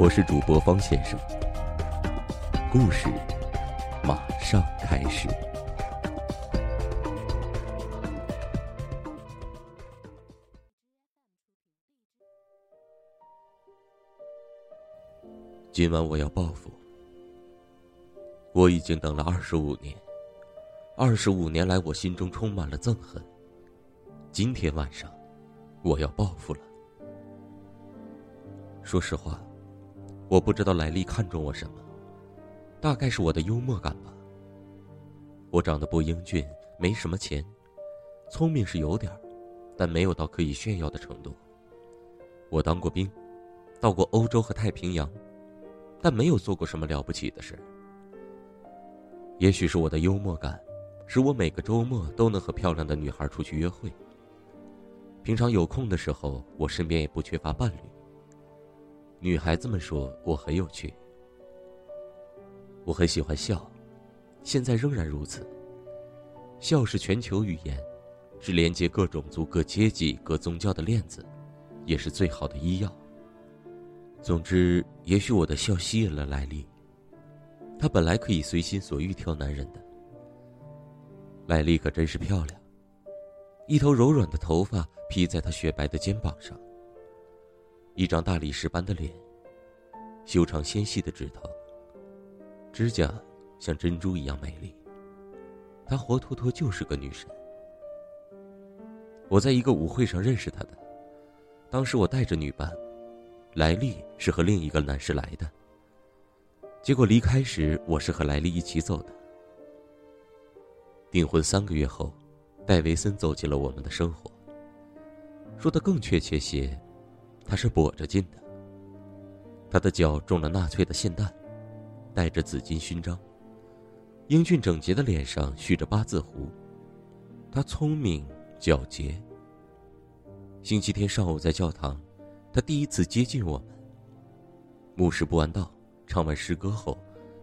我是主播方先生，故事马上开始。今晚我要报复。我已经等了二十五年，二十五年来，我心中充满了憎恨。今天晚上，我要报复了。说实话，我不知道莱利看中我什么，大概是我的幽默感吧。我长得不英俊，没什么钱，聪明是有点儿，但没有到可以炫耀的程度。我当过兵，到过欧洲和太平洋，但没有做过什么了不起的事。也许是我的幽默感，使我每个周末都能和漂亮的女孩出去约会。平常有空的时候，我身边也不缺乏伴侣。女孩子们说我很有趣，我很喜欢笑，现在仍然如此。笑是全球语言，是连接各种族、各阶级、各宗教的链子，也是最好的医药。总之，也许我的笑吸引了莱利。她本来可以随心所欲挑男人的，莱利可真是漂亮。一头柔软的头发披在她雪白的肩膀上，一张大理石般的脸，修长纤细的指头，指甲像珍珠一样美丽。她活脱脱就是个女神。我在一个舞会上认识她的，当时我带着女伴，莱莉是和另一个男士来的。结果离开时，我是和莱利一起走的。订婚三个月后，戴维森走进了我们的生活。说的更确切些，他是跛着进的。他的脚中了纳粹的霰弹，带着紫金勋章，英俊整洁的脸上蓄着八字胡。他聪明皎洁。星期天上午在教堂，他第一次接近我们。牧师布安道。唱完诗歌后，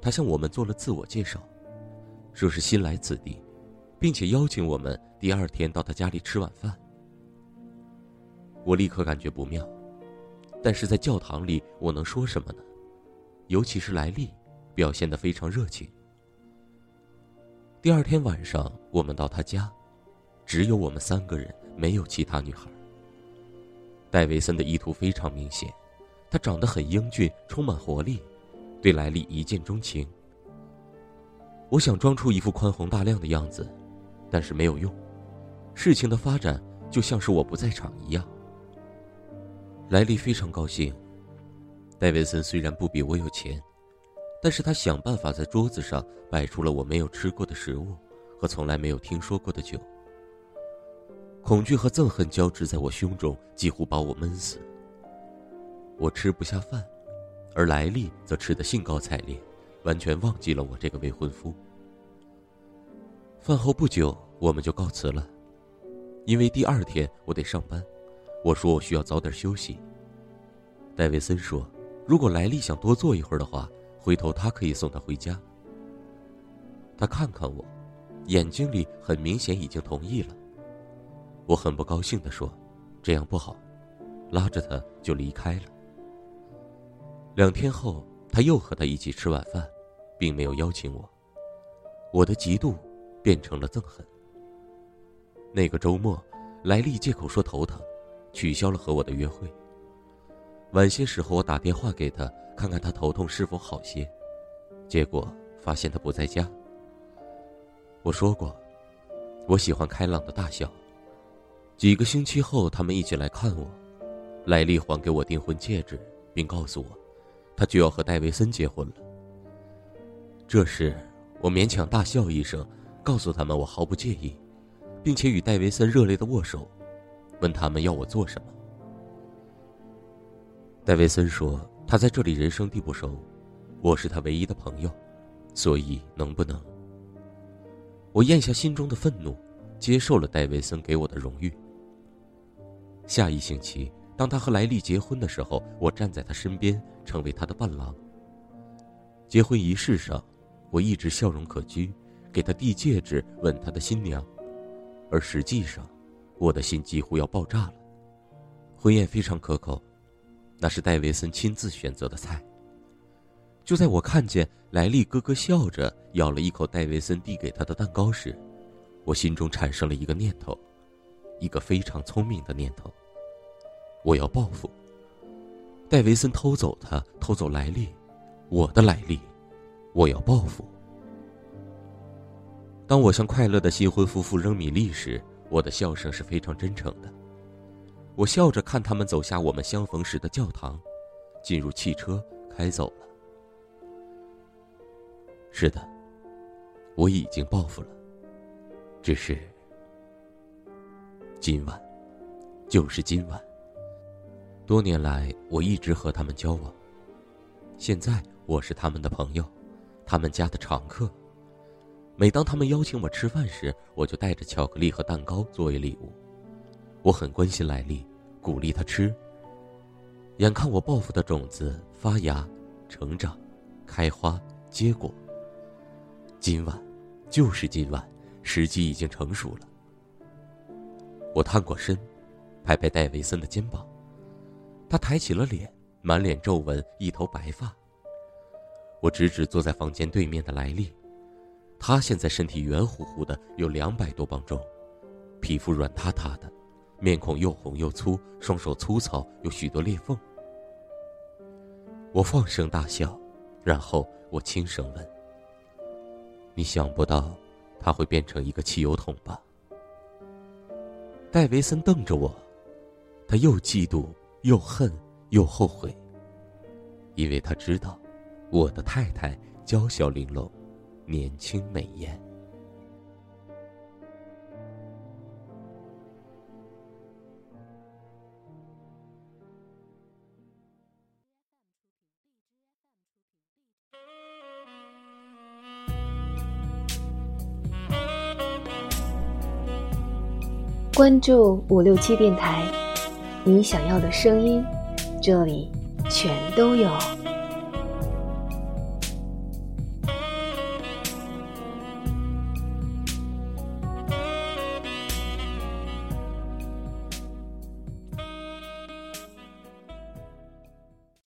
他向我们做了自我介绍，说是新来此地，并且邀请我们第二天到他家里吃晚饭。我立刻感觉不妙，但是在教堂里我能说什么呢？尤其是莱利，表现得非常热情。第二天晚上，我们到他家，只有我们三个人，没有其他女孩。戴维森的意图非常明显，他长得很英俊，充满活力。对莱利一见钟情。我想装出一副宽宏大量的样子，但是没有用。事情的发展就像是我不在场一样。莱利非常高兴。戴维森虽然不比我有钱，但是他想办法在桌子上摆出了我没有吃过的食物和从来没有听说过的酒。恐惧和憎恨交织在我胸中，几乎把我闷死。我吃不下饭。而莱利则吃得兴高采烈，完全忘记了我这个未婚夫。饭后不久，我们就告辞了，因为第二天我得上班。我说我需要早点休息。戴维森说，如果莱利想多坐一会儿的话，回头他可以送他回家。他看看我，眼睛里很明显已经同意了。我很不高兴地说：“这样不好。”拉着他就离开了。两天后，他又和他一起吃晚饭，并没有邀请我。我的嫉妒变成了憎恨。那个周末，莱利借口说头疼，取消了和我的约会。晚些时候，我打电话给他，看看他头痛是否好些，结果发现他不在家。我说过，我喜欢开朗的大笑。几个星期后，他们一起来看我，莱利还给我订婚戒指，并告诉我。他就要和戴维森结婚了。这时，我勉强大笑一声，告诉他们我毫不介意，并且与戴维森热烈的握手，问他们要我做什么。戴维森说，他在这里人生地不熟，我是他唯一的朋友，所以能不能？我咽下心中的愤怒，接受了戴维森给我的荣誉。下一星期，当他和莱利结婚的时候，我站在他身边，成为他的伴郎。结婚仪式上，我一直笑容可掬，给他递戒指，吻他的新娘，而实际上，我的心几乎要爆炸了。婚宴非常可口，那是戴维森亲自选择的菜。就在我看见莱利咯咯笑着咬了一口戴维森递给他的蛋糕时，我心中产生了一个念头，一个非常聪明的念头。我要报复。戴维森偷走他，偷走莱利，我的莱利，我要报复。当我向快乐的新婚夫妇扔米粒时，我的笑声是非常真诚的。我笑着看他们走下我们相逢时的教堂，进入汽车开走了。是的，我已经报复了。只是今晚，就是今晚。多年来，我一直和他们交往。现在我是他们的朋友，他们家的常客。每当他们邀请我吃饭时，我就带着巧克力和蛋糕作为礼物。我很关心莱利，鼓励他吃。眼看我报复的种子发芽、成长、开花、结果。今晚，就是今晚，时机已经成熟了。我探过身，拍拍戴维森的肩膀，他抬起了脸，满脸皱纹，一头白发。我指指坐在房间对面的莱利，他现在身体圆乎乎的，有两百多磅重，皮肤软塌塌的。面孔又红又粗，双手粗糙，有许多裂缝。我放声大笑，然后我轻声问：“你想不到，他会变成一个汽油桶吧？”戴维森瞪着我，他又嫉妒又恨又后悔，因为他知道，我的太太娇小玲珑，年轻美艳。关注五六七电台，你想要的声音，这里全都有。